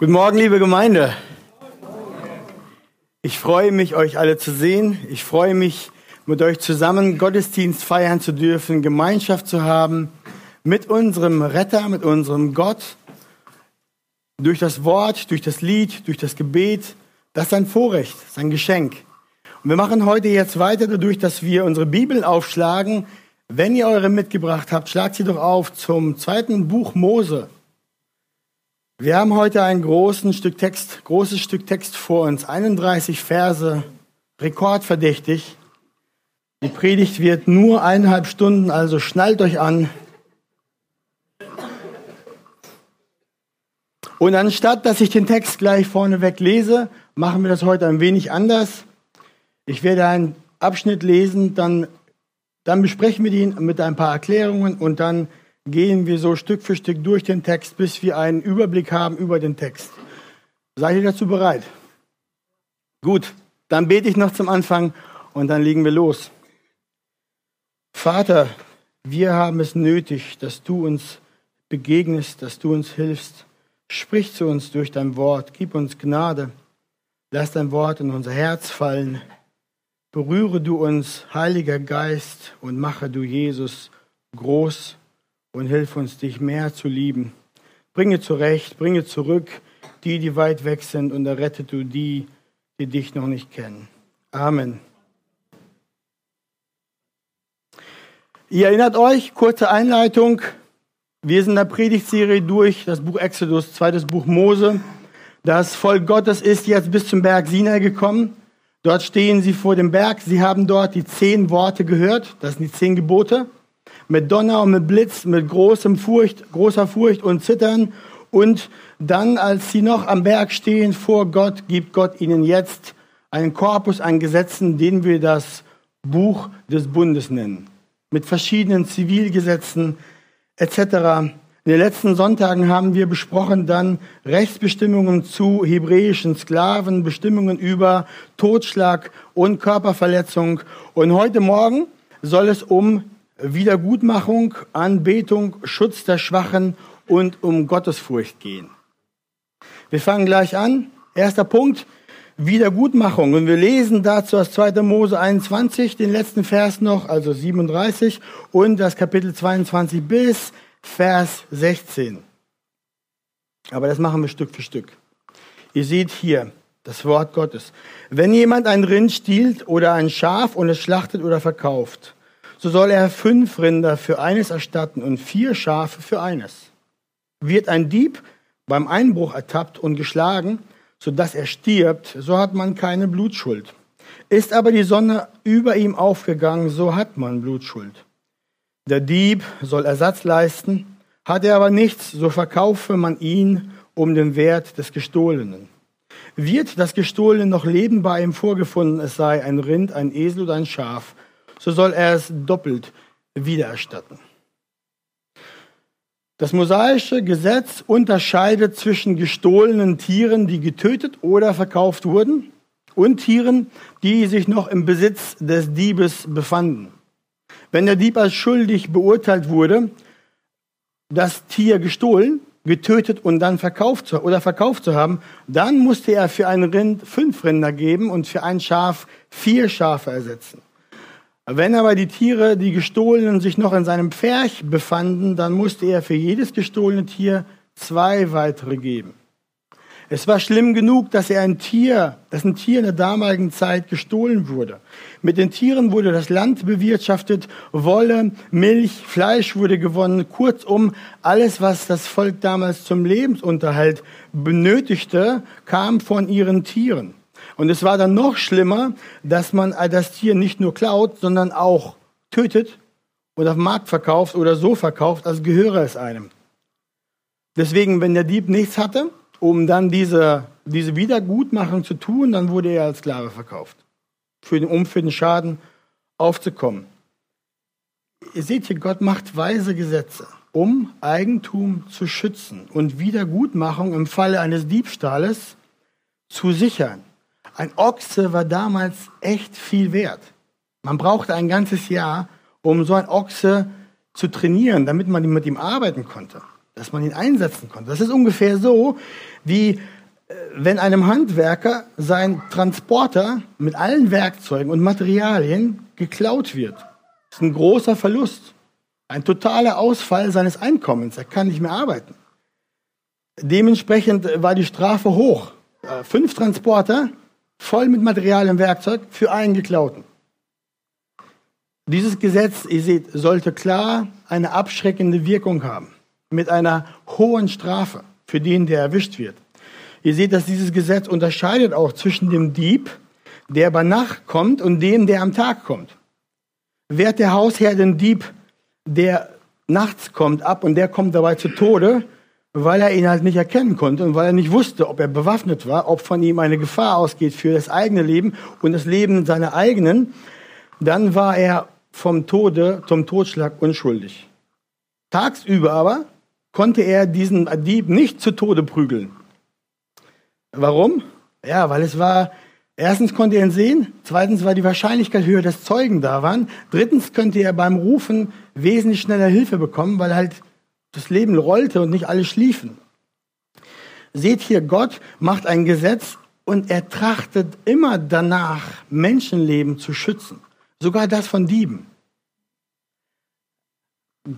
Guten Morgen, liebe Gemeinde. Ich freue mich, euch alle zu sehen. Ich freue mich, mit euch zusammen Gottesdienst feiern zu dürfen, Gemeinschaft zu haben mit unserem Retter, mit unserem Gott. Durch das Wort, durch das Lied, durch das Gebet. Das ist ein Vorrecht, das ein Geschenk. Und wir machen heute jetzt weiter dadurch, dass wir unsere Bibel aufschlagen. Wenn ihr eure mitgebracht habt, schlagt sie doch auf zum zweiten Buch Mose. Wir haben heute ein großes Stück Text, großes Stück Text vor uns, 31 Verse, rekordverdächtig. Die Predigt wird nur eineinhalb Stunden, also schnallt euch an. Und anstatt, dass ich den Text gleich vorneweg lese, machen wir das heute ein wenig anders. Ich werde einen Abschnitt lesen, dann, dann besprechen wir ihn mit ein paar Erklärungen und dann gehen wir so Stück für Stück durch den Text, bis wir einen Überblick haben über den Text. Seid ihr dazu bereit? Gut, dann bete ich noch zum Anfang und dann legen wir los. Vater, wir haben es nötig, dass du uns begegnest, dass du uns hilfst. Sprich zu uns durch dein Wort, gib uns Gnade. Lass dein Wort in unser Herz fallen. Berühre du uns, Heiliger Geist, und mache du Jesus groß und hilf uns, dich mehr zu lieben. Bringe zurecht, bringe zurück die, die weit weg sind, und errette du die, die dich noch nicht kennen. Amen. Ihr erinnert euch, kurze Einleitung. Wir sind in der Predigtserie durch das Buch Exodus, zweites Buch Mose. Das Volk Gottes ist jetzt bis zum Berg Sinai gekommen. Dort stehen sie vor dem Berg. Sie haben dort die zehn Worte gehört. Das sind die zehn Gebote mit Donner und mit Blitz, mit großem Furcht, großer Furcht und Zittern. Und dann, als sie noch am Berg stehen vor Gott, gibt Gott ihnen jetzt einen Korpus an Gesetzen, den wir das Buch des Bundes nennen. Mit verschiedenen Zivilgesetzen etc. In den letzten Sonntagen haben wir besprochen dann Rechtsbestimmungen zu hebräischen Sklaven, Bestimmungen über Totschlag und Körperverletzung. Und heute Morgen soll es um Wiedergutmachung, Anbetung, Schutz der Schwachen und um Gottesfurcht gehen. Wir fangen gleich an. Erster Punkt, Wiedergutmachung. Und wir lesen dazu aus 2. Mose 21, den letzten Vers noch, also 37, und das Kapitel 22 bis Vers 16. Aber das machen wir Stück für Stück. Ihr seht hier das Wort Gottes. Wenn jemand ein Rind stiehlt oder ein Schaf und es schlachtet oder verkauft, so soll er fünf Rinder für eines erstatten und vier Schafe für eines. Wird ein Dieb beim Einbruch ertappt und geschlagen, so dass er stirbt, so hat man keine Blutschuld. Ist aber die Sonne über ihm aufgegangen, so hat man Blutschuld. Der Dieb soll Ersatz leisten, hat er aber nichts, so verkaufe man ihn um den Wert des Gestohlenen. Wird das Gestohlene noch Leben bei ihm vorgefunden, es sei ein Rind, ein Esel oder ein Schaf, so soll er es doppelt wiedererstatten. Das mosaische Gesetz unterscheidet zwischen gestohlenen Tieren, die getötet oder verkauft wurden, und Tieren, die sich noch im Besitz des Diebes befanden. Wenn der Dieb als schuldig beurteilt wurde, das Tier gestohlen, getötet und dann verkauft oder verkauft zu haben, dann musste er für ein Rind fünf Rinder geben und für ein Schaf vier Schafe ersetzen. Wenn aber die Tiere, die gestohlenen, sich noch in seinem Pferch befanden, dann musste er für jedes gestohlene Tier zwei weitere geben. Es war schlimm genug, dass er ein Tier, dass ein Tier in der damaligen Zeit gestohlen wurde. Mit den Tieren wurde das Land bewirtschaftet, Wolle, Milch, Fleisch wurde gewonnen. Kurzum, alles, was das Volk damals zum Lebensunterhalt benötigte, kam von ihren Tieren. Und es war dann noch schlimmer, dass man das Tier nicht nur klaut, sondern auch tötet und auf dem Markt verkauft oder so verkauft, als gehöre es einem. Deswegen, wenn der Dieb nichts hatte, um dann diese, diese Wiedergutmachung zu tun, dann wurde er als Sklave verkauft, für den, um für den Schaden aufzukommen. Ihr seht hier, Gott macht weise Gesetze, um Eigentum zu schützen und Wiedergutmachung im Falle eines Diebstahles zu sichern. Ein Ochse war damals echt viel wert. Man brauchte ein ganzes Jahr, um so ein Ochse zu trainieren, damit man mit ihm arbeiten konnte. dass man ihn einsetzen konnte. Das ist ungefähr so, wie äh, wenn einem Handwerker sein Transporter mit allen Werkzeugen und Materialien geklaut wird. Das ist ein großer Verlust, ein totaler Ausfall seines Einkommens. Er kann nicht mehr arbeiten. Dementsprechend war die Strafe hoch. Äh, fünf Transporter voll mit Material und Werkzeug für einen geklauten. Dieses Gesetz, ihr seht, sollte klar eine abschreckende Wirkung haben, mit einer hohen Strafe für den, der erwischt wird. Ihr seht, dass dieses Gesetz unterscheidet auch zwischen dem Dieb, der bei Nacht kommt, und dem, der am Tag kommt. Wehrt der Hausherr den Dieb, der nachts kommt, ab und der kommt dabei zu Tode, weil er ihn halt nicht erkennen konnte und weil er nicht wusste, ob er bewaffnet war, ob von ihm eine Gefahr ausgeht für das eigene Leben und das Leben seiner eigenen, dann war er vom Tode, zum Totschlag unschuldig. Tagsüber aber konnte er diesen Dieb nicht zu Tode prügeln. Warum? Ja, weil es war, erstens konnte er ihn sehen, zweitens war die Wahrscheinlichkeit höher, dass Zeugen da waren, drittens könnte er beim Rufen wesentlich schneller Hilfe bekommen, weil halt das Leben rollte und nicht alle schliefen. Seht hier, Gott macht ein Gesetz und er trachtet immer danach, Menschenleben zu schützen. Sogar das von Dieben.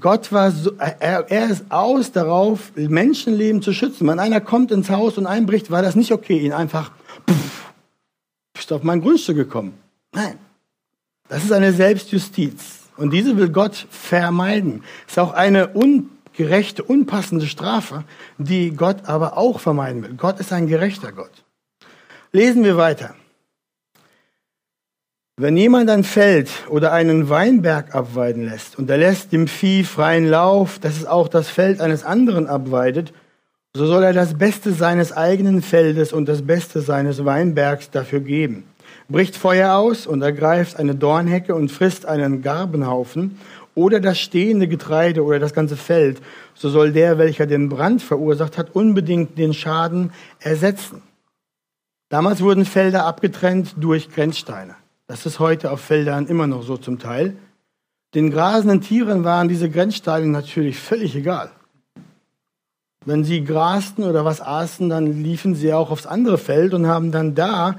Gott war so, er, er, ist aus darauf, Menschenleben zu schützen. Wenn einer kommt ins Haus und einbricht, war das nicht okay, ihn einfach, pff, bist auf mein Grundstück gekommen. Nein. Das ist eine Selbstjustiz. Und diese will Gott vermeiden. Ist auch eine ungerechte, unpassende Strafe, die Gott aber auch vermeiden will. Gott ist ein gerechter Gott. Lesen wir weiter. Wenn jemand ein Feld oder einen Weinberg abweiden lässt und er lässt dem Vieh freien Lauf, dass es auch das Feld eines anderen abweidet, so soll er das Beste seines eigenen Feldes und das Beste seines Weinbergs dafür geben. Bricht Feuer aus und ergreift eine Dornhecke und frisst einen Garbenhaufen oder das stehende Getreide oder das ganze Feld, so soll der, welcher den Brand verursacht hat, unbedingt den Schaden ersetzen. Damals wurden Felder abgetrennt durch Grenzsteine. Das ist heute auf Feldern immer noch so zum Teil. Den grasenden Tieren waren diese Grenzsteine natürlich völlig egal. Wenn sie grasten oder was aßen, dann liefen sie auch aufs andere Feld und haben dann da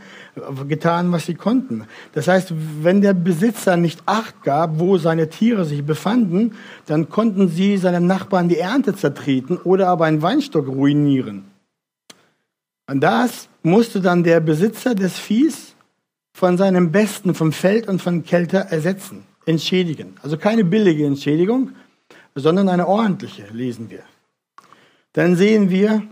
getan, was sie konnten. Das heißt, wenn der Besitzer nicht Acht gab, wo seine Tiere sich befanden, dann konnten sie seinem Nachbarn die Ernte zertreten oder aber einen Weinstock ruinieren. Und das musste dann der Besitzer des Viehs von seinem Besten vom Feld und von Kälte ersetzen, entschädigen. Also keine billige Entschädigung, sondern eine ordentliche, lesen wir. Dann sehen wir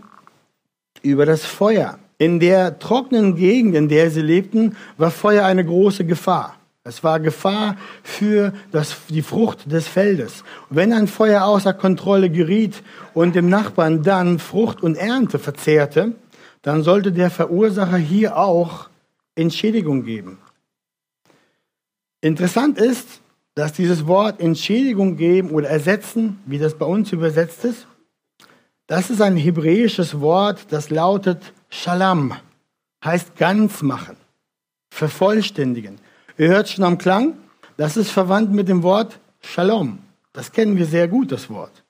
über das Feuer. In der trockenen Gegend, in der sie lebten, war Feuer eine große Gefahr. Es war Gefahr für das, die Frucht des Feldes. wenn ein Feuer außer Kontrolle geriet und dem Nachbarn dann Frucht und Ernte verzehrte, dann sollte der Verursacher hier auch Entschädigung geben. Interessant ist, dass dieses Wort Entschädigung geben oder ersetzen, wie das bei uns übersetzt ist, das ist ein hebräisches Wort, das lautet Shalom, heißt ganz machen, vervollständigen. Ihr hört schon am Klang, das ist verwandt mit dem Wort Shalom. Das kennen wir sehr gut, das Wort.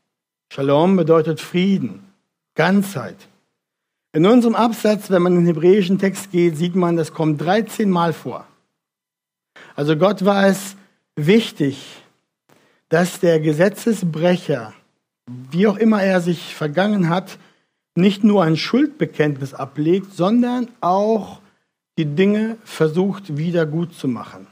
Shalom bedeutet Frieden, Ganzheit, in unserem Absatz, wenn man in den hebräischen Text geht, sieht man, das kommt 13 Mal vor. Also Gott war es wichtig, dass der Gesetzesbrecher, wie auch immer er sich vergangen hat, nicht nur ein Schuldbekenntnis ablegt, sondern auch die Dinge versucht wieder gut zu machen,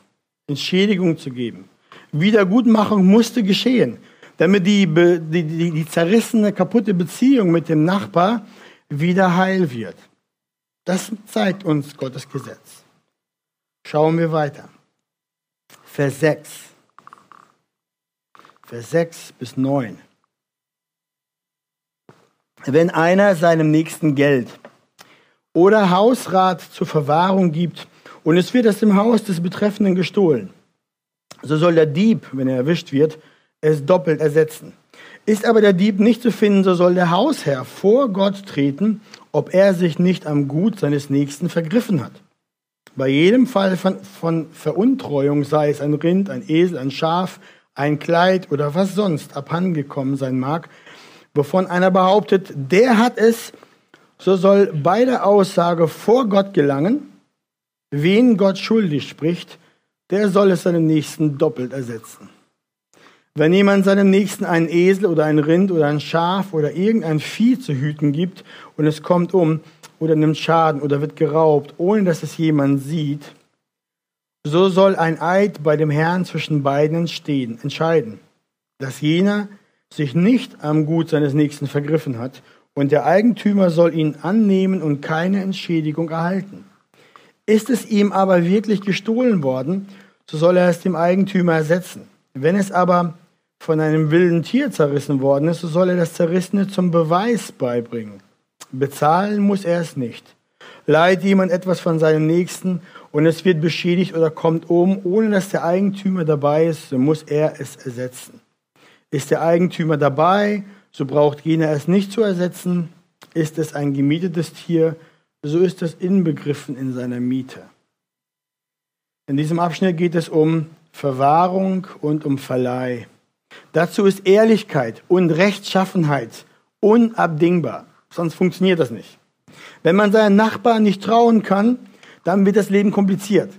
Entschädigung zu geben. Wiedergutmachung musste geschehen, damit die, die, die, die zerrissene, kaputte Beziehung mit dem Nachbar wieder heil wird. Das zeigt uns Gottes Gesetz. Schauen wir weiter. Vers 6. Vers 6 bis 9. Wenn einer seinem Nächsten Geld oder Hausrat zur Verwahrung gibt und es wird aus dem Haus des Betreffenden gestohlen, so soll der Dieb, wenn er erwischt wird, es doppelt ersetzen. Ist aber der Dieb nicht zu finden, so soll der Hausherr vor Gott treten, ob er sich nicht am Gut seines Nächsten vergriffen hat. Bei jedem Fall von, von Veruntreuung, sei es ein Rind, ein Esel, ein Schaf, ein Kleid oder was sonst abhandengekommen sein mag, wovon einer behauptet, der hat es, so soll bei der Aussage vor Gott gelangen, wen Gott schuldig spricht, der soll es seinem Nächsten doppelt ersetzen. Wenn jemand seinem Nächsten einen Esel oder ein Rind oder ein Schaf oder irgendein Vieh zu hüten gibt und es kommt um oder nimmt Schaden oder wird geraubt, ohne dass es jemand sieht, so soll ein Eid bei dem Herrn zwischen beiden entstehen, entscheiden, dass jener sich nicht am Gut seines Nächsten vergriffen hat und der Eigentümer soll ihn annehmen und keine Entschädigung erhalten. Ist es ihm aber wirklich gestohlen worden, so soll er es dem Eigentümer ersetzen. Wenn es aber von einem wilden Tier zerrissen worden ist, so soll er das Zerrissene zum Beweis beibringen. Bezahlen muss er es nicht. Leiht jemand etwas von seinem Nächsten und es wird beschädigt oder kommt um, ohne dass der Eigentümer dabei ist, so muss er es ersetzen. Ist der Eigentümer dabei, so braucht jener es nicht zu ersetzen. Ist es ein gemietetes Tier, so ist es inbegriffen in seiner Miete. In diesem Abschnitt geht es um Verwahrung und um Verleih. Dazu ist Ehrlichkeit und Rechtschaffenheit unabdingbar, sonst funktioniert das nicht. Wenn man seinen Nachbarn nicht trauen kann, dann wird das Leben kompliziert.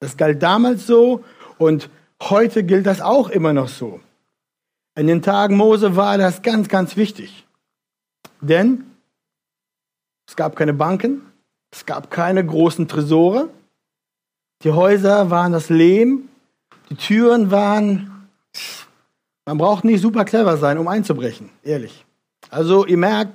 Das galt damals so und heute gilt das auch immer noch so. In den Tagen Mose war das ganz, ganz wichtig. Denn es gab keine Banken, es gab keine großen Tresore, die Häuser waren das Lehm, die Türen waren, man braucht nicht super clever sein, um einzubrechen, ehrlich. Also ihr merkt,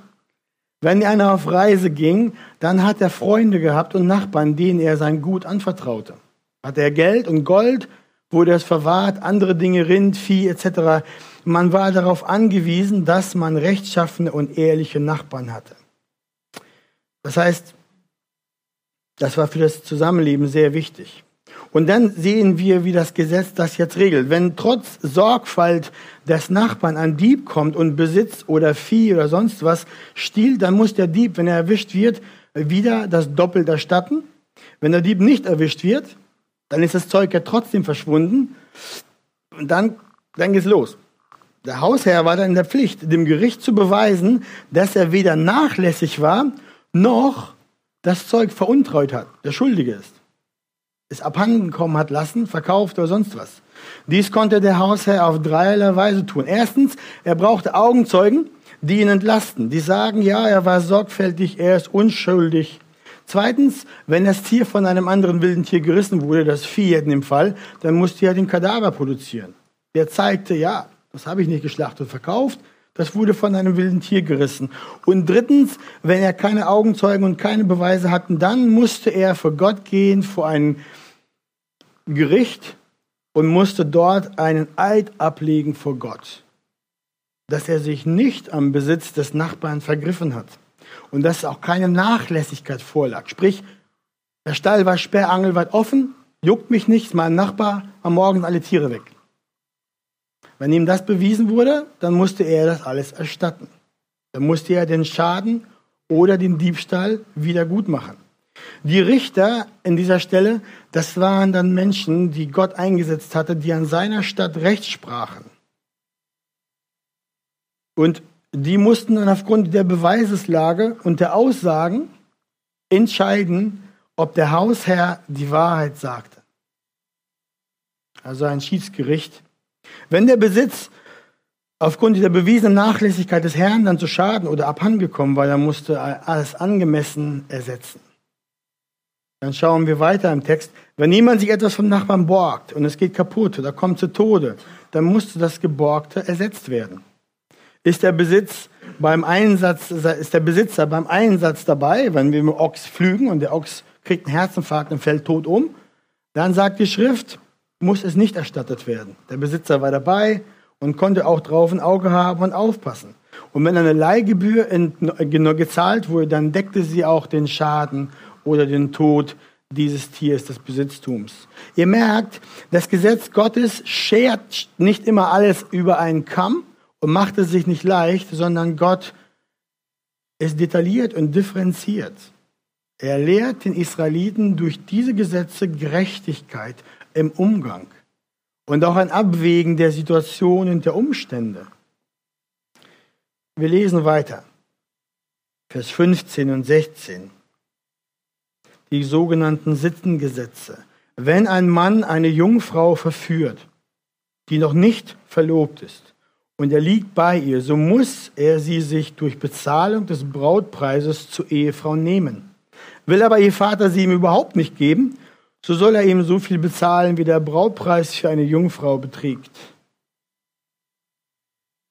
wenn einer auf Reise ging, dann hat er Freunde gehabt und Nachbarn, denen er sein Gut anvertraute. Hat er Geld und Gold, wurde es verwahrt, andere Dinge, Rind, Vieh etc. Man war darauf angewiesen, dass man rechtschaffene und ehrliche Nachbarn hatte. Das heißt, das war für das Zusammenleben sehr wichtig. Und dann sehen wir, wie das Gesetz das jetzt regelt. Wenn trotz Sorgfalt des Nachbarn ein Dieb kommt und Besitz oder Vieh oder sonst was stiehlt, dann muss der Dieb, wenn er erwischt wird, wieder das Doppelt erstatten. Wenn der Dieb nicht erwischt wird, dann ist das Zeug ja trotzdem verschwunden. Und dann, dann geht's los. Der Hausherr war dann in der Pflicht, dem Gericht zu beweisen, dass er weder nachlässig war, noch das Zeug veruntreut hat, der Schuldige ist es abhanden kommen hat lassen, verkauft oder sonst was. Dies konnte der Hausherr auf dreierlei Weise tun. Erstens, er brauchte Augenzeugen, die ihn entlasten, die sagen, ja, er war sorgfältig, er ist unschuldig. Zweitens, wenn das Tier von einem anderen wilden Tier gerissen wurde, das Vieh in dem Fall, dann musste er den Kadaver produzieren. Der zeigte, ja, das habe ich nicht geschlachtet und verkauft, das wurde von einem wilden Tier gerissen. Und drittens, wenn er keine Augenzeugen und keine Beweise hatten, dann musste er vor Gott gehen, vor ein Gericht und musste dort einen Eid ablegen vor Gott, dass er sich nicht am Besitz des Nachbarn vergriffen hat und dass auch keine Nachlässigkeit vorlag. Sprich, der Stall war sperrangelweit offen, juckt mich nichts, mein Nachbar am Morgen alle Tiere weg. Wenn ihm das bewiesen wurde, dann musste er das alles erstatten. Dann musste er den Schaden oder den Diebstahl wieder gut machen. Die Richter in dieser Stelle, das waren dann Menschen, die Gott eingesetzt hatte, die an seiner Stadt Recht sprachen. Und die mussten dann aufgrund der Beweiseslage und der Aussagen entscheiden, ob der Hausherr die Wahrheit sagte. Also ein Schiedsgericht wenn der Besitz aufgrund dieser bewiesenen Nachlässigkeit des Herrn dann zu Schaden oder abhandengekommen war, dann musste er alles angemessen ersetzen. Dann schauen wir weiter im Text. Wenn jemand sich etwas vom Nachbarn borgt und es geht kaputt oder kommt zu Tode, dann musste das Geborgte ersetzt werden. Ist der Besitz beim Einsatz, ist der Besitzer beim Einsatz dabei, wenn wir mit Ochs pflügen und der Ochs kriegt einen Herzinfarkt und fällt tot um, dann sagt die Schrift, muss es nicht erstattet werden. Der Besitzer war dabei und konnte auch drauf ein Auge haben und aufpassen. Und wenn eine Leihgebühr gezahlt wurde, dann deckte sie auch den Schaden oder den Tod dieses Tiers, des Besitztums. Ihr merkt, das Gesetz Gottes schert nicht immer alles über einen Kamm und macht es sich nicht leicht, sondern Gott ist detailliert und differenziert. Er lehrt den Israeliten durch diese Gesetze Gerechtigkeit im Umgang und auch ein Abwägen der Situationen und der Umstände. Wir lesen weiter. Vers 15 und 16. Die sogenannten Sittengesetze. Wenn ein Mann eine Jungfrau verführt, die noch nicht verlobt ist, und er liegt bei ihr, so muss er sie sich durch Bezahlung des Brautpreises zur Ehefrau nehmen. Will aber ihr Vater sie ihm überhaupt nicht geben, so soll er ihm so viel bezahlen, wie der Brautpreis für eine Jungfrau beträgt.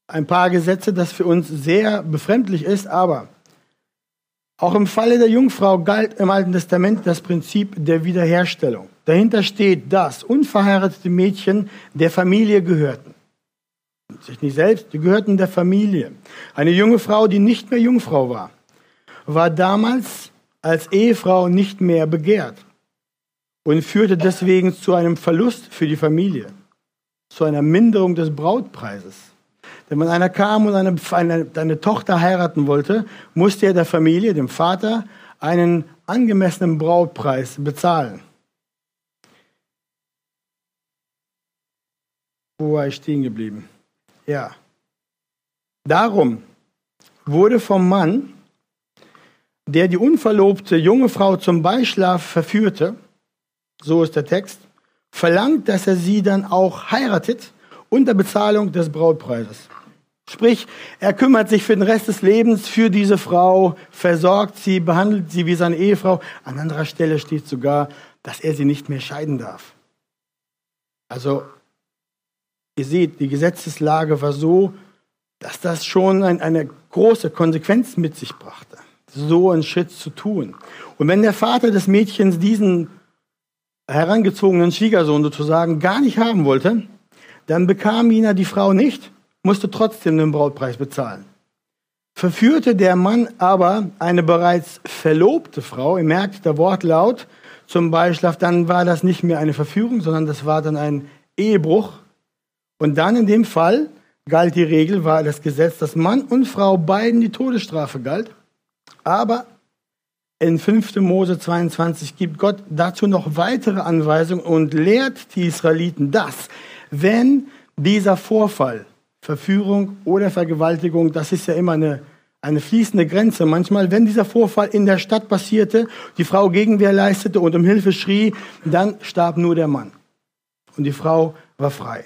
Ein paar Gesetze, das für uns sehr befremdlich ist, aber auch im Falle der Jungfrau galt im Alten Testament das Prinzip der Wiederherstellung. Dahinter steht, dass unverheiratete Mädchen der Familie gehörten. Sich nicht selbst, die gehörten der Familie. Eine junge Frau, die nicht mehr Jungfrau war, war damals als Ehefrau nicht mehr begehrt und führte deswegen zu einem Verlust für die Familie, zu einer Minderung des Brautpreises. Denn wenn einer kam und eine, eine, eine Tochter heiraten wollte, musste er der Familie, dem Vater, einen angemessenen Brautpreis bezahlen. Wo war ich stehen geblieben? Ja. Darum wurde vom Mann, der die unverlobte junge Frau zum Beischlaf verführte, so ist der Text, verlangt, dass er sie dann auch heiratet unter Bezahlung des Brautpreises. Sprich, er kümmert sich für den Rest des Lebens für diese Frau, versorgt sie, behandelt sie wie seine Ehefrau. An anderer Stelle steht sogar, dass er sie nicht mehr scheiden darf. Also, ihr seht, die Gesetzeslage war so, dass das schon ein, eine große Konsequenz mit sich brachte, so einen Schritt zu tun. Und wenn der Vater des Mädchens diesen herangezogenen Schwiegersohn sozusagen gar nicht haben wollte, dann bekam ihn die Frau nicht musste trotzdem den Brautpreis bezahlen. Verführte der Mann aber eine bereits verlobte Frau, ihr merkt der Wortlaut, zum Beischlaf, dann war das nicht mehr eine Verführung, sondern das war dann ein Ehebruch. Und dann in dem Fall galt die Regel, war das Gesetz, dass Mann und Frau beiden die Todesstrafe galt. Aber in 5. Mose 22 gibt Gott dazu noch weitere Anweisungen und lehrt die Israeliten, dass wenn dieser Vorfall Verführung oder Vergewaltigung, das ist ja immer eine, eine fließende Grenze. Manchmal, wenn dieser Vorfall in der Stadt passierte, die Frau Gegenwehr leistete und um Hilfe schrie, dann starb nur der Mann. Und die Frau war frei.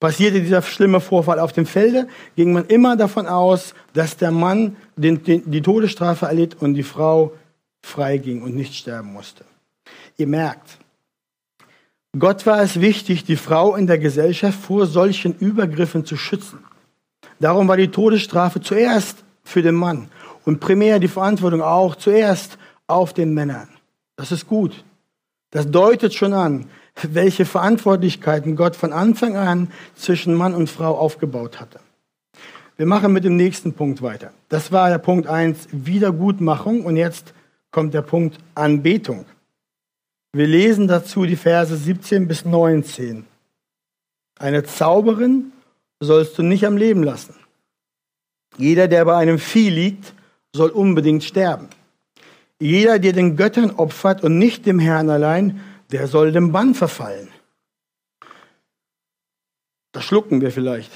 Passierte dieser schlimme Vorfall auf dem Felde, ging man immer davon aus, dass der Mann den, den, die Todesstrafe erlitt und die Frau frei ging und nicht sterben musste. Ihr merkt, Gott war es wichtig, die Frau in der Gesellschaft vor solchen Übergriffen zu schützen. Darum war die Todesstrafe zuerst für den Mann und primär die Verantwortung auch zuerst auf den Männern. Das ist gut. Das deutet schon an, welche Verantwortlichkeiten Gott von Anfang an zwischen Mann und Frau aufgebaut hatte. Wir machen mit dem nächsten Punkt weiter. Das war der Punkt 1, Wiedergutmachung und jetzt kommt der Punkt Anbetung. Wir lesen dazu die Verse 17 bis 19. Eine Zauberin sollst du nicht am Leben lassen. Jeder, der bei einem Vieh liegt, soll unbedingt sterben. Jeder, der den Göttern opfert und nicht dem Herrn allein, der soll dem Bann verfallen. Das schlucken wir vielleicht.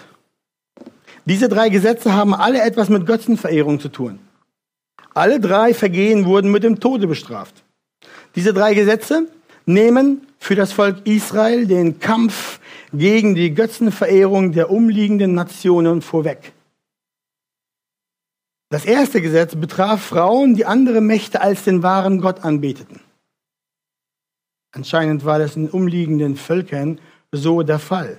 Diese drei Gesetze haben alle etwas mit Götzenverehrung zu tun. Alle drei Vergehen wurden mit dem Tode bestraft. Diese drei Gesetze nehmen für das Volk Israel den Kampf gegen die Götzenverehrung der umliegenden Nationen vorweg. Das erste Gesetz betraf Frauen, die andere Mächte als den wahren Gott anbeteten. Anscheinend war das in umliegenden Völkern so der Fall.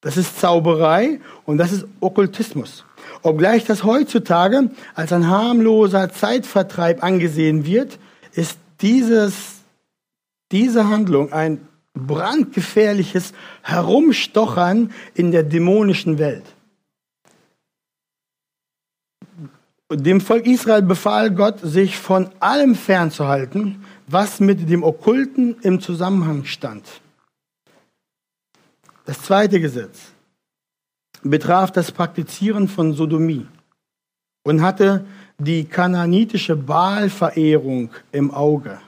Das ist Zauberei und das ist Okkultismus. Obgleich das heutzutage als ein harmloser Zeitvertreib angesehen wird, ist dieses, diese Handlung ein brandgefährliches Herumstochern in der dämonischen Welt. Dem Volk Israel befahl Gott, sich von allem fernzuhalten, was mit dem Okkulten im Zusammenhang stand. Das zweite Gesetz betraf das Praktizieren von Sodomie und hatte die kananitische Baalverehrung im Auge.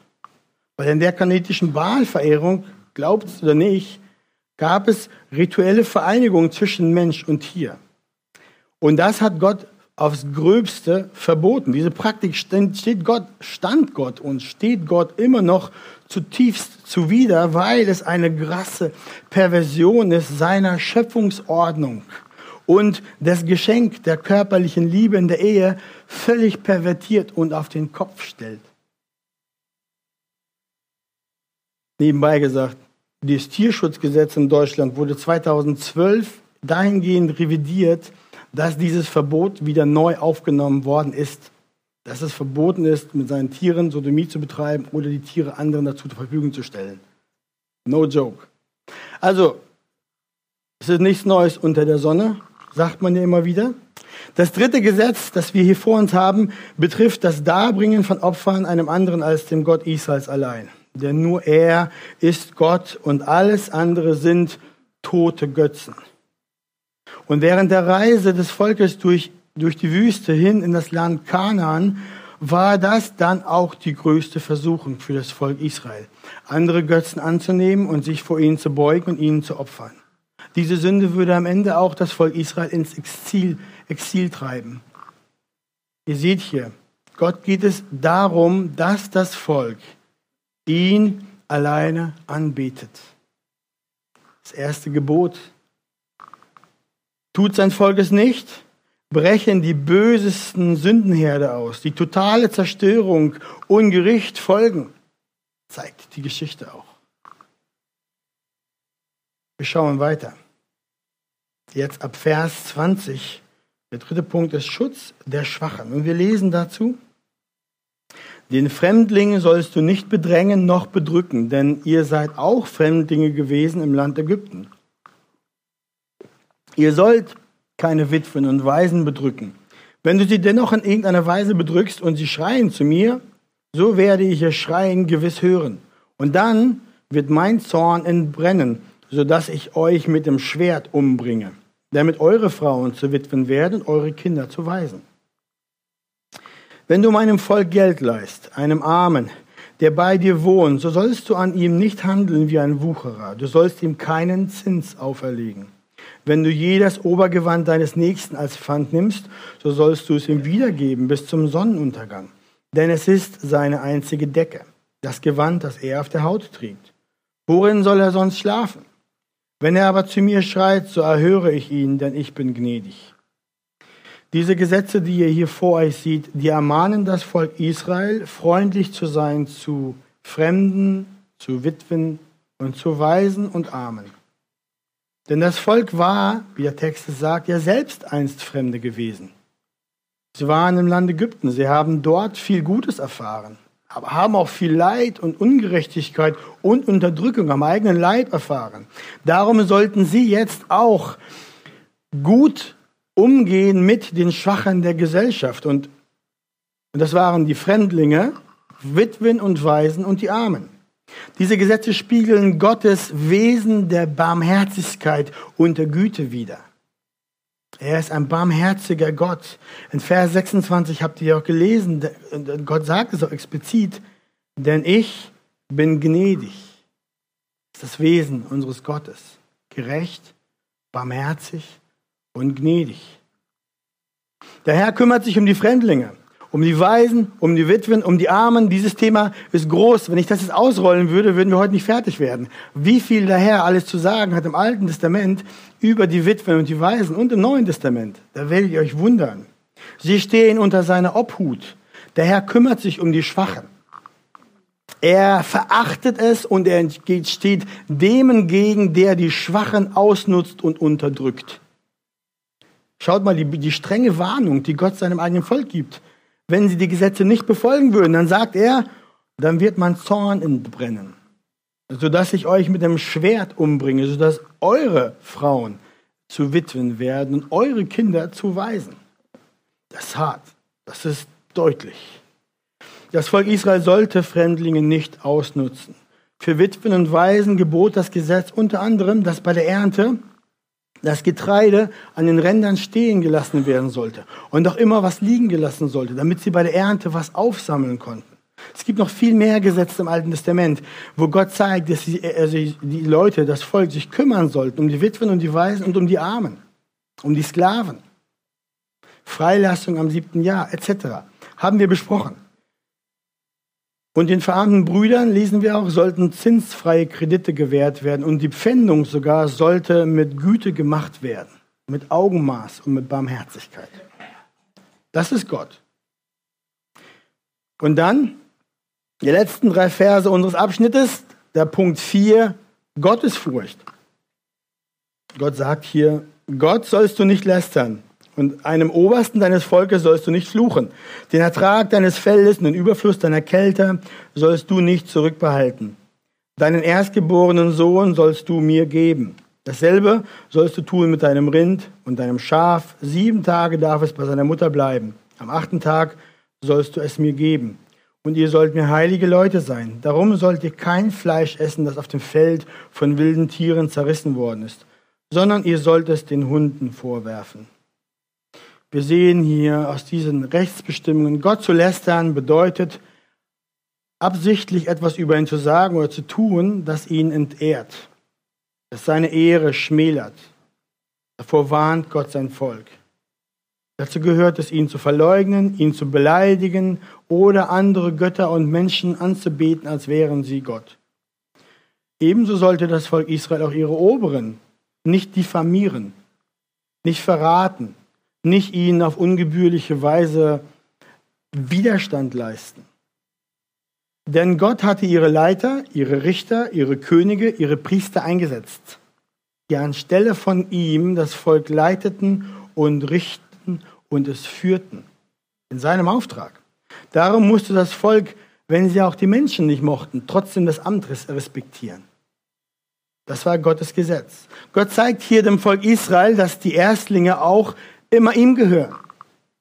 Weil in der kananitischen Baalverehrung, glaubt es oder nicht, gab es rituelle Vereinigungen zwischen Mensch und Tier. Und das hat Gott aufs Gröbste verboten. Diese Praktik steht Gott, stand Gott und steht Gott immer noch zutiefst zuwider, weil es eine krasse Perversion ist seiner Schöpfungsordnung und das Geschenk der körperlichen Liebe in der Ehe völlig pervertiert und auf den Kopf stellt. Nebenbei gesagt, das Tierschutzgesetz in Deutschland wurde 2012 dahingehend revidiert, dass dieses Verbot wieder neu aufgenommen worden ist. Dass es verboten ist, mit seinen Tieren Sodomie zu betreiben oder die Tiere anderen dazu zur Verfügung zu stellen. No joke. Also, es ist nichts Neues unter der Sonne, sagt man ja immer wieder. Das dritte Gesetz, das wir hier vor uns haben, betrifft das Darbringen von Opfern einem anderen als dem Gott Israels allein. Denn nur er ist Gott und alles andere sind tote Götzen. Und während der Reise des Volkes durch, durch die Wüste hin in das Land Kanaan war das dann auch die größte Versuchung für das Volk Israel, andere Götzen anzunehmen und sich vor ihnen zu beugen und ihnen zu opfern. Diese Sünde würde am Ende auch das Volk Israel ins Exil, Exil treiben. Ihr seht hier, Gott geht es darum, dass das Volk ihn alleine anbetet. Das erste Gebot Tut sein Volk es nicht, brechen die bösesten Sündenherde aus, die totale Zerstörung und Gericht folgen. Zeigt die Geschichte auch. Wir schauen weiter. Jetzt ab Vers 20. Der dritte Punkt ist Schutz der Schwachen. Und wir lesen dazu, den Fremdling sollst du nicht bedrängen noch bedrücken, denn ihr seid auch Fremdlinge gewesen im Land Ägypten. Ihr sollt keine Witwen und Waisen bedrücken. Wenn du sie dennoch in irgendeiner Weise bedrückst und sie schreien zu mir, so werde ich ihr Schreien gewiss hören. Und dann wird mein Zorn entbrennen, sodass ich euch mit dem Schwert umbringe, damit eure Frauen zu Witwen werden und eure Kinder zu Waisen. Wenn du meinem Volk Geld leist, einem Armen, der bei dir wohnt, so sollst du an ihm nicht handeln wie ein Wucherer. Du sollst ihm keinen Zins auferlegen. Wenn du je das Obergewand deines Nächsten als Pfand nimmst, so sollst du es ihm wiedergeben bis zum Sonnenuntergang. Denn es ist seine einzige Decke, das Gewand, das er auf der Haut trägt. Worin soll er sonst schlafen? Wenn er aber zu mir schreit, so erhöre ich ihn, denn ich bin gnädig. Diese Gesetze, die ihr hier vor euch seht, die ermahnen das Volk Israel, freundlich zu sein zu Fremden, zu Witwen und zu Waisen und Armen. Denn das Volk war, wie der Text es sagt, ja selbst einst Fremde gewesen. Sie waren im Land Ägypten, sie haben dort viel Gutes erfahren, aber haben auch viel Leid und Ungerechtigkeit und Unterdrückung am eigenen Leib erfahren. Darum sollten sie jetzt auch gut umgehen mit den Schwachen der Gesellschaft. Und das waren die Fremdlinge, Witwen und Waisen und die Armen. Diese Gesetze spiegeln Gottes Wesen der Barmherzigkeit und der Güte wider. Er ist ein barmherziger Gott. In Vers 26 habt ihr auch gelesen, Gott sagt es auch explizit, denn ich bin gnädig. Das ist das Wesen unseres Gottes. Gerecht, barmherzig und gnädig. Der Herr kümmert sich um die Fremdlinge um die Waisen, um die Witwen, um die Armen. Dieses Thema ist groß. Wenn ich das jetzt ausrollen würde, würden wir heute nicht fertig werden. Wie viel der Herr alles zu sagen hat im Alten Testament über die Witwen und die Waisen und im Neuen Testament. Da werdet ihr euch wundern. Sie stehen unter seiner Obhut. Der Herr kümmert sich um die Schwachen. Er verachtet es und er steht dem entgegen, der die Schwachen ausnutzt und unterdrückt. Schaut mal die, die strenge Warnung, die Gott seinem eigenen Volk gibt wenn sie die Gesetze nicht befolgen würden, dann sagt er, dann wird mein Zorn entbrennen, sodass ich euch mit dem Schwert umbringe, sodass eure Frauen zu Witwen werden und eure Kinder zu Waisen. Das ist hart, das ist deutlich. Das Volk Israel sollte Fremdlinge nicht ausnutzen. Für Witwen und Waisen gebot das Gesetz unter anderem, dass bei der Ernte das Getreide an den Rändern stehen gelassen werden sollte und auch immer was liegen gelassen sollte, damit sie bei der Ernte was aufsammeln konnten. Es gibt noch viel mehr Gesetze im Alten Testament, wo Gott zeigt, dass sie, also die Leute, das Volk sich kümmern sollten um die Witwen und die Waisen und um die Armen, um die Sklaven. Freilassung am siebten Jahr, etc. Haben wir besprochen. Und den verarmten Brüdern, lesen wir auch, sollten zinsfreie Kredite gewährt werden und die Pfändung sogar sollte mit Güte gemacht werden, mit Augenmaß und mit Barmherzigkeit. Das ist Gott. Und dann die letzten drei Verse unseres Abschnittes, der Punkt 4, Gottesfurcht. Gott sagt hier, Gott sollst du nicht lästern und einem Obersten deines Volkes sollst du nicht fluchen. Den Ertrag deines Feldes und den Überfluss deiner Kälte sollst du nicht zurückbehalten. Deinen erstgeborenen Sohn sollst du mir geben. Dasselbe sollst du tun mit deinem Rind und deinem Schaf. Sieben Tage darf es bei seiner Mutter bleiben. Am achten Tag sollst du es mir geben. Und ihr sollt mir heilige Leute sein. Darum sollt ihr kein Fleisch essen, das auf dem Feld von wilden Tieren zerrissen worden ist, sondern ihr sollt es den Hunden vorwerfen. Wir sehen hier aus diesen Rechtsbestimmungen, Gott zu lästern bedeutet, absichtlich etwas über ihn zu sagen oder zu tun, das ihn entehrt, das seine Ehre schmälert. Davor warnt Gott sein Volk. Dazu gehört es, ihn zu verleugnen, ihn zu beleidigen oder andere Götter und Menschen anzubeten, als wären sie Gott. Ebenso sollte das Volk Israel auch ihre Oberen nicht diffamieren, nicht verraten, nicht ihnen auf ungebührliche Weise Widerstand leisten. Denn Gott hatte ihre Leiter, ihre Richter, ihre Könige, ihre Priester eingesetzt, die anstelle von ihm das Volk leiteten und richteten und es führten. In seinem Auftrag. Darum musste das Volk, wenn sie auch die Menschen nicht mochten, trotzdem das Amt respektieren. Das war Gottes Gesetz. Gott zeigt hier dem Volk Israel, dass die Erstlinge auch immer ihm gehören.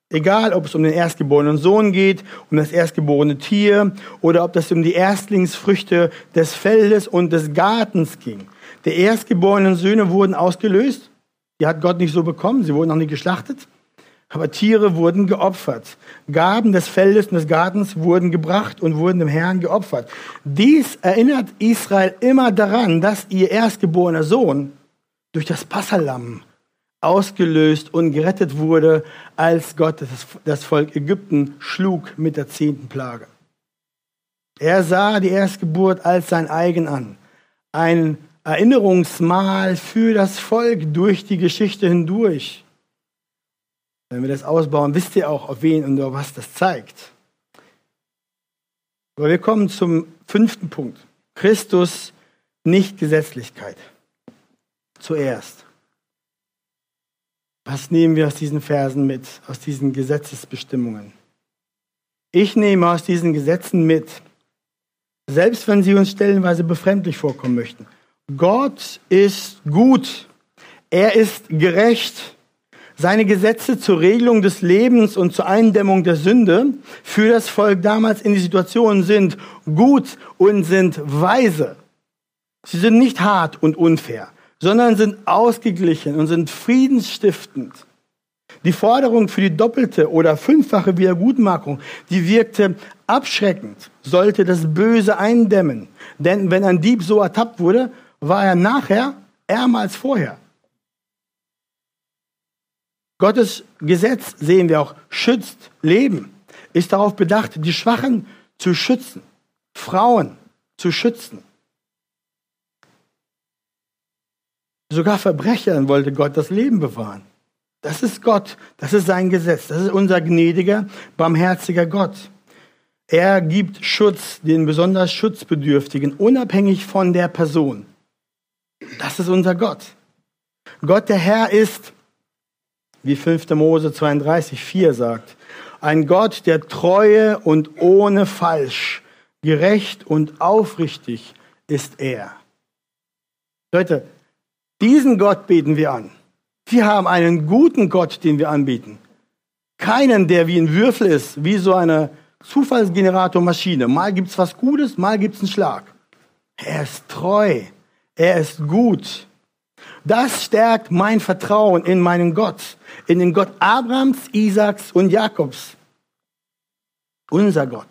Egal, ob es um den erstgeborenen Sohn geht, um das erstgeborene Tier oder ob das um die Erstlingsfrüchte des Feldes und des Gartens ging. Die erstgeborenen Söhne wurden ausgelöst. Die hat Gott nicht so bekommen. Sie wurden auch nicht geschlachtet. Aber Tiere wurden geopfert. Gaben des Feldes und des Gartens wurden gebracht und wurden dem Herrn geopfert. Dies erinnert Israel immer daran, dass ihr erstgeborener Sohn durch das Passalam ausgelöst und gerettet wurde, als Gott das Volk Ägypten schlug mit der zehnten Plage. Er sah die Erstgeburt als sein eigen an. Ein Erinnerungsmal für das Volk durch die Geschichte hindurch. Wenn wir das ausbauen, wisst ihr auch, auf wen und auf was das zeigt. Aber wir kommen zum fünften Punkt. Christus, nicht Gesetzlichkeit. Zuerst. Was nehmen wir aus diesen Versen mit, aus diesen Gesetzesbestimmungen? Ich nehme aus diesen Gesetzen mit, selbst wenn sie uns stellenweise befremdlich vorkommen möchten. Gott ist gut. Er ist gerecht. Seine Gesetze zur Regelung des Lebens und zur Eindämmung der Sünde für das Volk damals in die Situation sind gut und sind weise. Sie sind nicht hart und unfair, sondern sind ausgeglichen und sind friedensstiftend. Die Forderung für die doppelte oder fünffache Wiedergutmachung, die wirkte abschreckend, sollte das Böse eindämmen. Denn wenn ein Dieb so ertappt wurde, war er nachher ärmer als vorher. Gottes Gesetz, sehen wir auch, schützt Leben, ist darauf bedacht, die Schwachen zu schützen, Frauen zu schützen. Sogar Verbrechern wollte Gott das Leben bewahren. Das ist Gott, das ist sein Gesetz, das ist unser gnädiger, barmherziger Gott. Er gibt Schutz den besonders Schutzbedürftigen, unabhängig von der Person. Das ist unser Gott. Gott der Herr ist wie 5. Mose 32, 4 sagt. Ein Gott, der treue und ohne Falsch, gerecht und aufrichtig ist er. Leute, diesen Gott beten wir an. Wir haben einen guten Gott, den wir anbieten. Keinen, der wie ein Würfel ist, wie so eine Zufallsgeneratormaschine. Mal gibt's was Gutes, mal gibt's einen Schlag. Er ist treu. Er ist gut. Das stärkt mein Vertrauen in meinen Gott, in den Gott Abrahams, Isaaks und Jakobs. Unser Gott.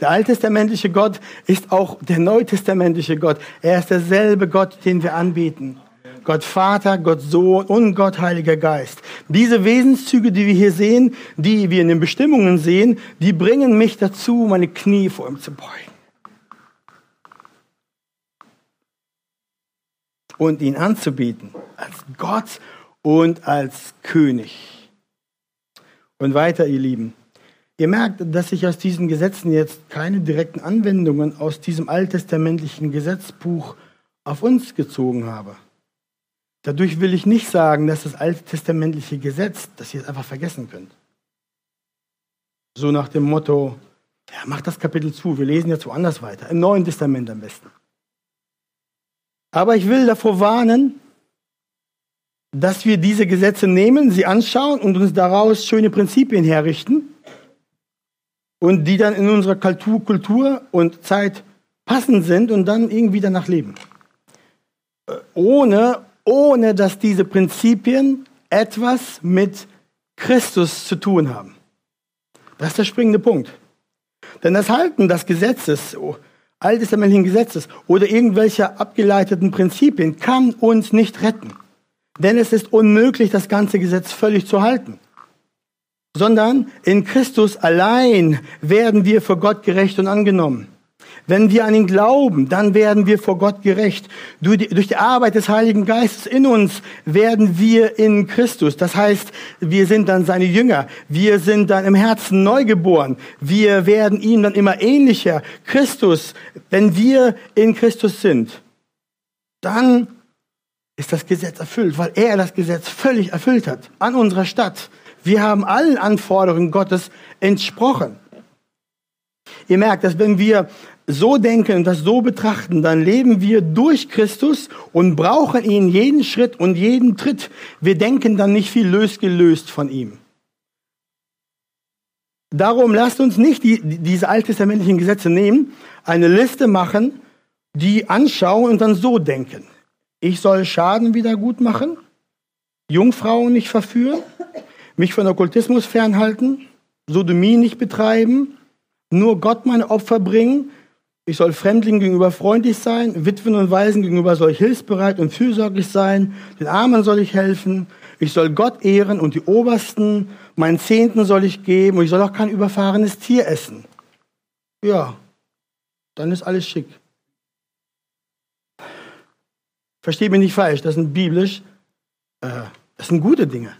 Der alttestamentliche Gott ist auch der neutestamentliche Gott. Er ist derselbe Gott, den wir anbieten. Gott Vater, Gott Sohn und Gott Heiliger Geist. Diese Wesenszüge, die wir hier sehen, die wir in den Bestimmungen sehen, die bringen mich dazu, meine Knie vor ihm zu beugen. Und ihn anzubieten als Gott und als König. Und weiter, ihr Lieben. Ihr merkt, dass ich aus diesen Gesetzen jetzt keine direkten Anwendungen aus diesem alttestamentlichen Gesetzbuch auf uns gezogen habe. Dadurch will ich nicht sagen, dass das alttestamentliche Gesetz, dass ihr es einfach vergessen könnt. So nach dem Motto, ja, macht das Kapitel zu, wir lesen jetzt woanders weiter, im Neuen Testament am besten. Aber ich will davor warnen, dass wir diese Gesetze nehmen, sie anschauen und uns daraus schöne Prinzipien herrichten und die dann in unserer Kultur, Kultur und Zeit passend sind und dann irgendwie danach leben. Äh, ohne, ohne dass diese Prinzipien etwas mit Christus zu tun haben. Das ist der springende Punkt. Denn das Halten des Gesetzes, oh, alttestamentlichen Gesetzes oder irgendwelcher abgeleiteten Prinzipien kann uns nicht retten. Denn es ist unmöglich, das ganze Gesetz völlig zu halten sondern in Christus allein werden wir vor Gott gerecht und angenommen. Wenn wir an ihn glauben, dann werden wir vor Gott gerecht. Durch die, Arbeit des Heiligen Geistes in uns werden wir in Christus. Das heißt, wir sind dann seine Jünger. Wir sind dann im Herzen neugeboren. Wir werden ihm dann immer ähnlicher. Christus, wenn wir in Christus sind, dann ist das Gesetz erfüllt, weil er das Gesetz völlig erfüllt hat an unserer Stadt. Wir haben allen Anforderungen Gottes entsprochen. Ihr merkt, dass wenn wir so denken das so betrachten, dann leben wir durch Christus und brauchen ihn jeden Schritt und jeden Tritt. Wir denken dann nicht viel losgelöst von ihm. Darum lasst uns nicht die, diese alttestamentlichen Gesetze nehmen, eine Liste machen, die anschauen und dann so denken. Ich soll Schaden wieder gut machen, Jungfrauen nicht verführen, mich von Okkultismus fernhalten, Sodomie nicht betreiben, nur Gott meine Opfer bringen, ich soll Fremdlingen gegenüber freundlich sein, Witwen und Waisen gegenüber soll ich hilfsbereit und fürsorglich sein, den Armen soll ich helfen, ich soll Gott ehren und die Obersten, meinen Zehnten soll ich geben und ich soll auch kein überfahrenes Tier essen. Ja, dann ist alles schick. Versteht mich nicht falsch, das sind biblisch, äh, das sind gute Dinge.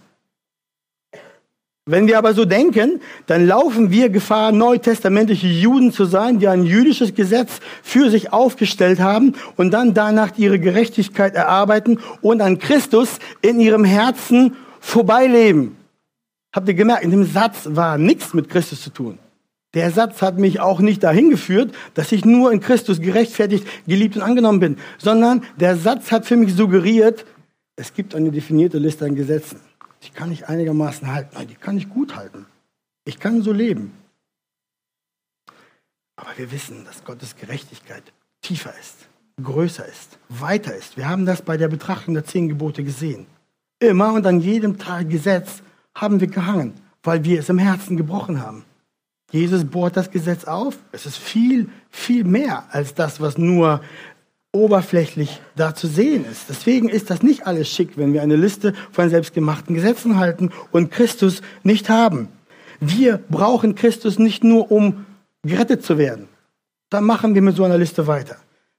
Wenn wir aber so denken, dann laufen wir Gefahr, neutestamentliche Juden zu sein, die ein jüdisches Gesetz für sich aufgestellt haben und dann danach ihre Gerechtigkeit erarbeiten und an Christus in ihrem Herzen vorbeileben. Habt ihr gemerkt, in dem Satz war nichts mit Christus zu tun. Der Satz hat mich auch nicht dahin geführt, dass ich nur in Christus gerechtfertigt, geliebt und angenommen bin, sondern der Satz hat für mich suggeriert, es gibt eine definierte Liste an Gesetzen die kann ich einigermaßen halten. Nein, die kann ich gut halten. Ich kann so leben. Aber wir wissen, dass Gottes Gerechtigkeit tiefer ist, größer ist, weiter ist. Wir haben das bei der Betrachtung der zehn Gebote gesehen. Immer und an jedem Tag Gesetz haben wir gehangen, weil wir es im Herzen gebrochen haben. Jesus bohrt das Gesetz auf. Es ist viel, viel mehr als das, was nur oberflächlich da zu sehen ist. Deswegen ist das nicht alles schick, wenn wir eine Liste von selbstgemachten Gesetzen halten und Christus nicht haben. Wir brauchen Christus nicht nur, um gerettet zu werden. Dann machen wir mit so einer Liste weiter.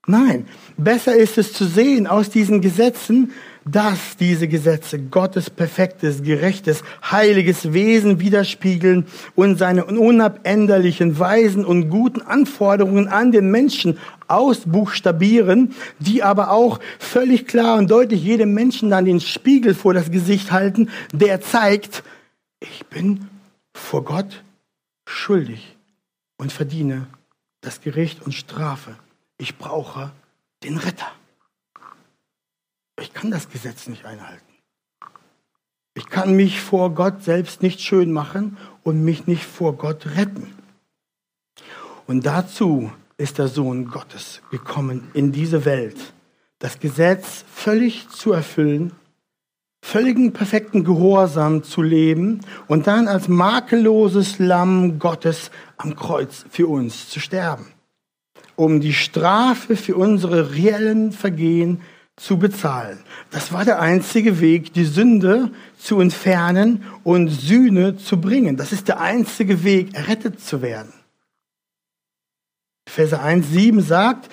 Nein, besser ist es zu sehen aus diesen Gesetzen, dass diese Gesetze Gottes perfektes, gerechtes, heiliges Wesen widerspiegeln und seine unabänderlichen, weisen und guten Anforderungen an den Menschen ausbuchstabieren, die aber auch völlig klar und deutlich jedem Menschen dann den Spiegel vor das Gesicht halten, der zeigt, ich bin vor Gott schuldig und verdiene das Gericht und Strafe. Ich brauche den Retter. Ich kann das Gesetz nicht einhalten. Ich kann mich vor Gott selbst nicht schön machen und mich nicht vor Gott retten. Und dazu ist der Sohn Gottes gekommen in diese Welt, das Gesetz völlig zu erfüllen, völligen perfekten Gehorsam zu leben und dann als makelloses Lamm Gottes am Kreuz für uns zu sterben, um die Strafe für unsere reellen Vergehen zu bezahlen. Das war der einzige Weg, die Sünde zu entfernen und Sühne zu bringen. Das ist der einzige Weg, errettet zu werden. Verse 1,7 sagt,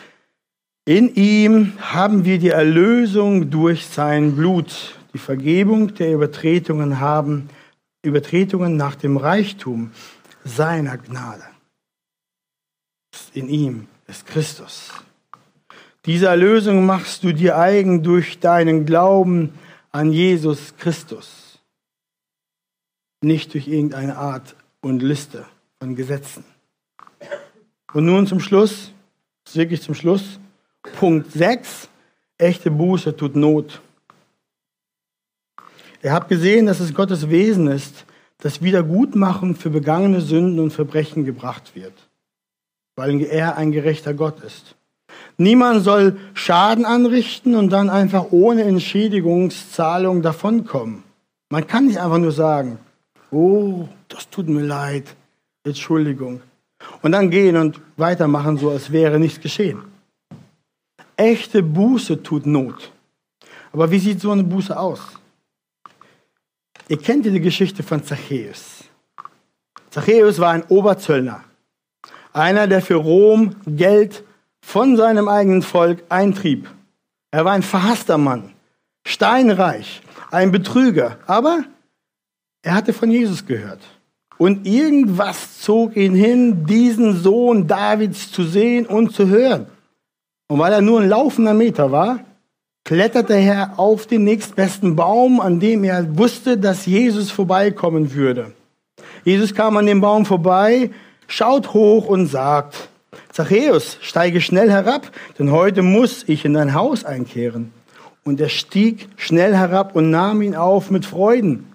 in ihm haben wir die Erlösung durch sein Blut, die Vergebung der Übertretungen haben, Übertretungen nach dem Reichtum seiner Gnade. In ihm ist Christus. Diese Erlösung machst du dir eigen durch deinen Glauben an Jesus Christus, nicht durch irgendeine Art und Liste von Gesetzen. Und nun zum Schluss, wirklich zum Schluss, Punkt 6, echte Buße tut Not. Ihr habt gesehen, dass es Gottes Wesen ist, dass Wiedergutmachung für begangene Sünden und Verbrechen gebracht wird, weil er ein gerechter Gott ist. Niemand soll Schaden anrichten und dann einfach ohne Entschädigungszahlung davonkommen. Man kann nicht einfach nur sagen, oh, das tut mir leid, Entschuldigung. Und dann gehen und weitermachen, so als wäre nichts geschehen. Echte Buße tut Not. Aber wie sieht so eine Buße aus? Ihr kennt die Geschichte von Zachäus. Zachäus war ein Oberzöllner. Einer, der für Rom Geld von seinem eigenen Volk eintrieb. Er war ein verhasster Mann, steinreich, ein Betrüger, aber er hatte von Jesus gehört. Und irgendwas zog ihn hin, diesen Sohn Davids zu sehen und zu hören. Und weil er nur ein laufender Meter war, kletterte er auf den nächstbesten Baum, an dem er wusste, dass Jesus vorbeikommen würde. Jesus kam an dem Baum vorbei, schaut hoch und sagt, Zachäus, steige schnell herab, denn heute muss ich in dein Haus einkehren. Und er stieg schnell herab und nahm ihn auf mit Freuden.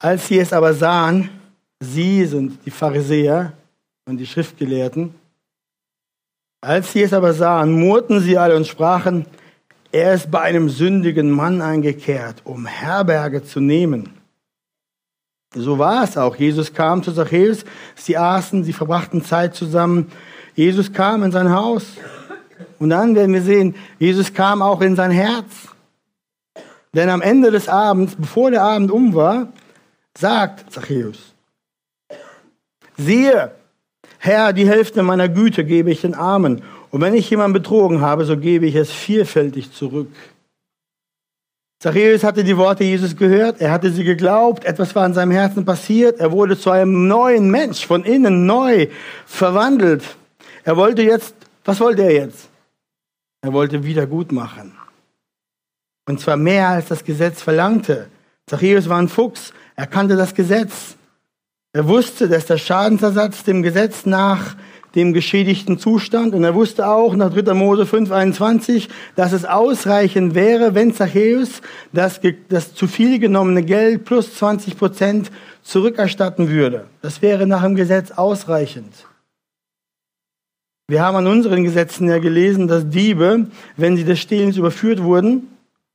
Als sie es aber sahen, sie sind die Pharisäer und die Schriftgelehrten, als sie es aber sahen, murrten sie alle und sprachen, er ist bei einem sündigen Mann eingekehrt, um Herberge zu nehmen. So war es auch. Jesus kam zu Zachäus, sie aßen, sie verbrachten Zeit zusammen. Jesus kam in sein Haus. Und dann werden wir sehen, Jesus kam auch in sein Herz. Denn am Ende des Abends, bevor der Abend um war, sagt Zachäus, siehe, Herr, die Hälfte meiner Güte gebe ich den Armen. Und wenn ich jemanden betrogen habe, so gebe ich es vielfältig zurück. Zachäus hatte die Worte Jesus gehört, er hatte sie geglaubt, etwas war in seinem Herzen passiert, er wurde zu einem neuen Mensch, von innen neu verwandelt. Er wollte jetzt, was wollte er jetzt? Er wollte wieder gut machen. Und zwar mehr als das Gesetz verlangte. Zachäus war ein Fuchs, er kannte das Gesetz. Er wusste, dass der Schadensersatz dem Gesetz nach dem geschädigten Zustand. Und er wusste auch nach 3. Mose 5,21, dass es ausreichend wäre, wenn Zachäus das, das zu viel genommene Geld plus 20 Prozent zurückerstatten würde. Das wäre nach dem Gesetz ausreichend. Wir haben an unseren Gesetzen ja gelesen, dass Diebe, wenn sie des Stehlens überführt wurden,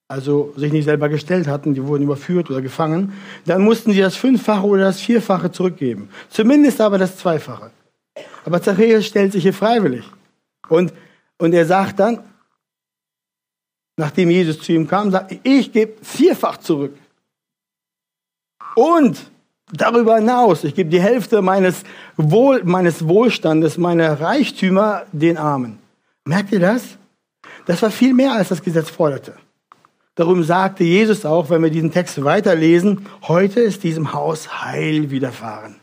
also sich nicht selber gestellt hatten, die wurden überführt oder gefangen, dann mussten sie das Fünffache oder das Vierfache zurückgeben. Zumindest aber das Zweifache. Aber Zachäus stellt sich hier freiwillig. Und, und er sagt dann, nachdem Jesus zu ihm kam, sagt, ich gebe vierfach zurück. Und darüber hinaus, ich gebe die Hälfte meines, Wohl, meines Wohlstandes, meiner Reichtümer den Armen. Merkt ihr das? Das war viel mehr, als das Gesetz forderte. Darum sagte Jesus auch, wenn wir diesen Text weiterlesen, heute ist diesem Haus Heil widerfahren.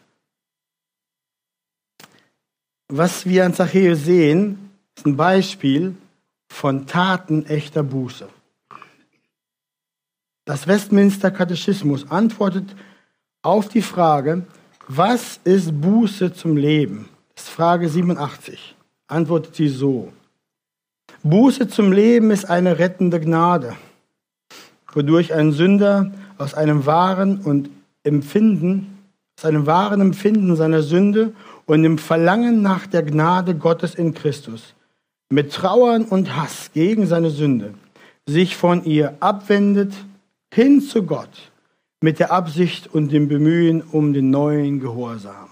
Was wir an Zachäus sehen, ist ein Beispiel von Taten echter Buße. Das Westminster Katechismus antwortet auf die Frage, was ist Buße zum Leben? Das ist Frage 87. Antwortet sie so. Buße zum Leben ist eine rettende Gnade, wodurch ein Sünder aus einem wahren und Empfinden, aus einem wahren Empfinden seiner Sünde und im Verlangen nach der Gnade Gottes in Christus, mit Trauern und Hass gegen seine Sünde, sich von ihr abwendet hin zu Gott mit der Absicht und dem Bemühen um den neuen Gehorsam.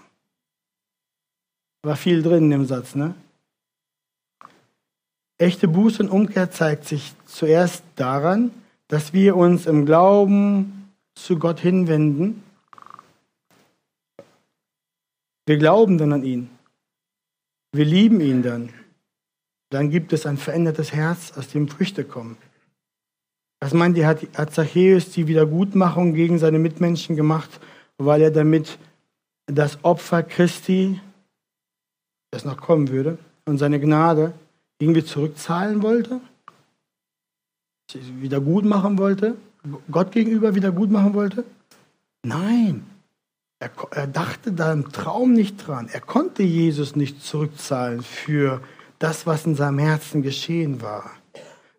War viel drin im Satz, ne? Echte Buße und Umkehr zeigt sich zuerst daran, dass wir uns im Glauben zu Gott hinwenden. Wir glauben dann an ihn. Wir lieben ihn dann. Dann gibt es ein verändertes Herz, aus dem Früchte kommen. Was meint ihr, hat, hat Zachäus die Wiedergutmachung gegen seine Mitmenschen gemacht, weil er damit das Opfer Christi, das noch kommen würde, und seine Gnade irgendwie zurückzahlen wollte? Wieder gut machen wollte? Gott gegenüber wieder gut machen wollte? Nein. Er, er dachte da im Traum nicht dran. Er konnte Jesus nicht zurückzahlen für das, was in seinem Herzen geschehen war.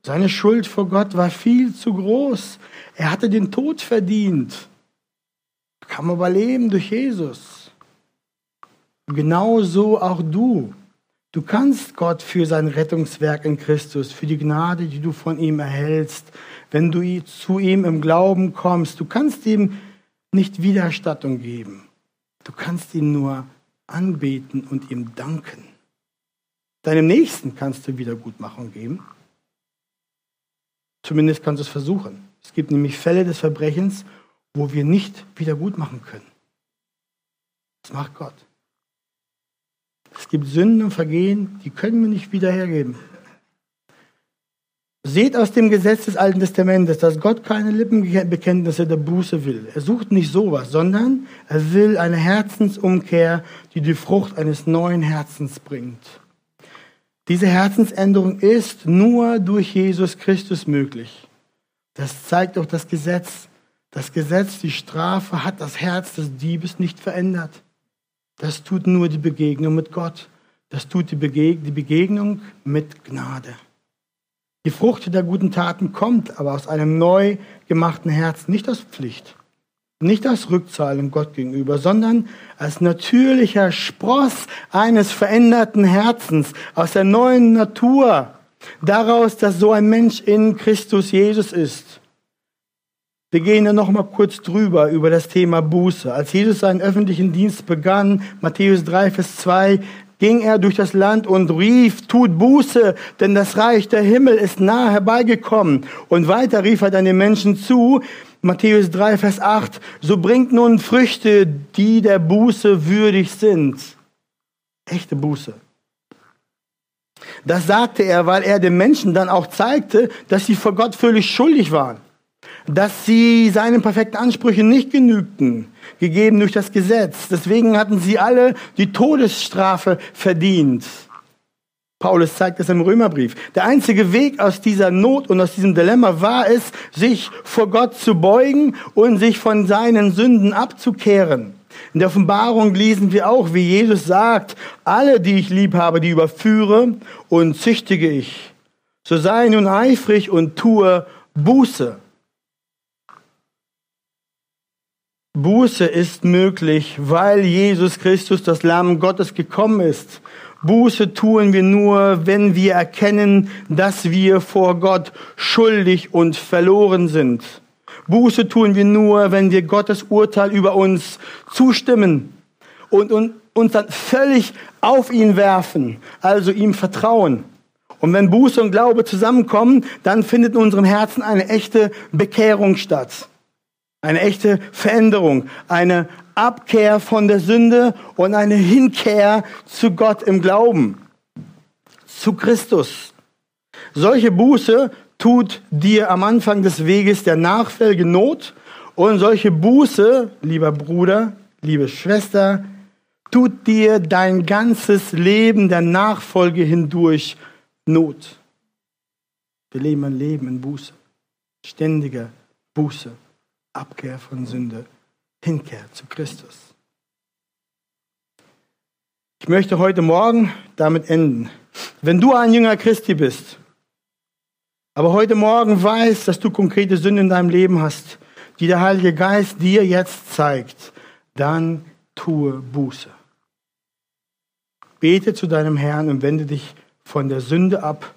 Seine Schuld vor Gott war viel zu groß. Er hatte den Tod verdient. Kann man überleben durch Jesus. Genauso auch du. Du kannst Gott für sein Rettungswerk in Christus, für die Gnade, die du von ihm erhältst, wenn du zu ihm im Glauben kommst, du kannst ihm nicht Widerstattung geben. Du kannst ihn nur anbeten und ihm danken. Deinem Nächsten kannst du Wiedergutmachung geben. Zumindest kannst du es versuchen. Es gibt nämlich Fälle des Verbrechens, wo wir nicht Wiedergutmachen können. Das macht Gott. Es gibt Sünden und Vergehen, die können wir nicht wieder hergeben. Seht aus dem Gesetz des Alten Testamentes, dass Gott keine Lippenbekenntnisse der Buße will. Er sucht nicht sowas, sondern er will eine Herzensumkehr, die die Frucht eines neuen Herzens bringt. Diese Herzensänderung ist nur durch Jesus Christus möglich. Das zeigt auch das Gesetz. Das Gesetz, die Strafe, hat das Herz des Diebes nicht verändert. Das tut nur die Begegnung mit Gott. Das tut die, Begeg die Begegnung mit Gnade. Die Frucht der guten Taten kommt aber aus einem neu gemachten Herzen, nicht aus Pflicht, nicht aus Rückzahlung Gott gegenüber, sondern als natürlicher Spross eines veränderten Herzens, aus der neuen Natur, daraus, dass so ein Mensch in Christus Jesus ist. Wir gehen dann noch mal kurz drüber über das Thema Buße. Als Jesus seinen öffentlichen Dienst begann, Matthäus 3, Vers 2, ging er durch das Land und rief, tut Buße, denn das Reich der Himmel ist nahe herbeigekommen. Und weiter rief er dann den Menschen zu, Matthäus 3, Vers 8, so bringt nun Früchte, die der Buße würdig sind. Echte Buße. Das sagte er, weil er den Menschen dann auch zeigte, dass sie vor Gott völlig schuldig waren dass sie seinen perfekten Ansprüchen nicht genügten, gegeben durch das Gesetz. Deswegen hatten sie alle die Todesstrafe verdient. Paulus zeigt es im Römerbrief. Der einzige Weg aus dieser Not und aus diesem Dilemma war es, sich vor Gott zu beugen und sich von seinen Sünden abzukehren. In der Offenbarung lesen wir auch, wie Jesus sagt, alle, die ich lieb habe, die überführe und züchtige ich. So sei nun eifrig und tue Buße. Buße ist möglich, weil Jesus Christus, das Lamm Gottes, gekommen ist. Buße tun wir nur, wenn wir erkennen, dass wir vor Gott schuldig und verloren sind. Buße tun wir nur, wenn wir Gottes Urteil über uns zustimmen und, uns dann völlig auf ihn werfen, also ihm vertrauen. Und wenn Buße und Glaube zusammenkommen, dann findet in unserem Herzen eine echte Bekehrung statt. Eine echte Veränderung, eine Abkehr von der Sünde und eine Hinkehr zu Gott im Glauben, zu Christus. Solche Buße tut dir am Anfang des Weges der Nachfolge Not und solche Buße, lieber Bruder, liebe Schwester, tut dir dein ganzes Leben der Nachfolge hindurch Not. Wir leben ein Leben in Buße, ständiger Buße. Abkehr von Sünde, Hinkehr zu Christus. Ich möchte heute Morgen damit enden. Wenn du ein Jünger Christi bist, aber heute Morgen weißt, dass du konkrete Sünde in deinem Leben hast, die der Heilige Geist dir jetzt zeigt, dann tue Buße. Bete zu deinem Herrn und wende dich von der Sünde ab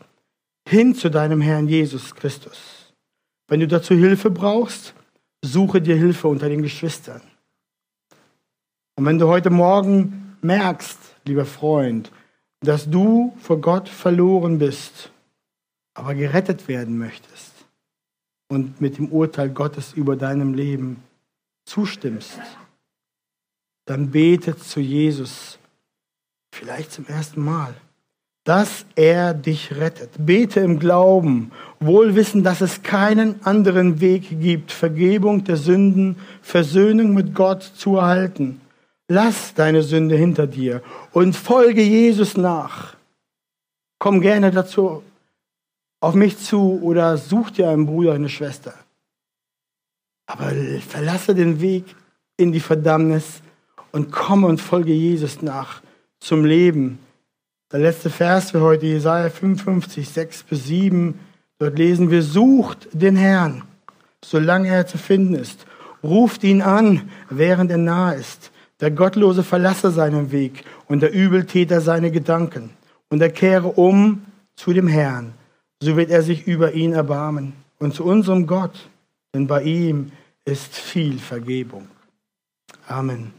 hin zu deinem Herrn Jesus Christus. Wenn du dazu Hilfe brauchst, suche dir Hilfe unter den Geschwistern. Und wenn du heute Morgen merkst, lieber Freund, dass du vor Gott verloren bist, aber gerettet werden möchtest und mit dem Urteil Gottes über deinem Leben zustimmst, dann bete zu Jesus, vielleicht zum ersten Mal, dass er dich rettet. Bete im Glauben, wohl wissen, dass es keinen anderen Weg gibt, Vergebung der Sünden, Versöhnung mit Gott zu erhalten. Lass deine Sünde hinter dir und folge Jesus nach. Komm gerne dazu auf mich zu oder such dir einen Bruder, eine Schwester. Aber verlasse den Weg in die Verdammnis und komme und folge Jesus nach zum Leben. Der letzte Vers für heute, Jesaja 55, 6 bis 7. Dort lesen wir, sucht den Herrn, solange er zu finden ist. Ruft ihn an, während er nahe ist. Der Gottlose verlasse seinen Weg und der Übeltäter seine Gedanken. Und er kehre um zu dem Herrn so wird er sich über ihn erbarmen und zu unserem Gott, denn bei ihm ist viel Vergebung. Amen.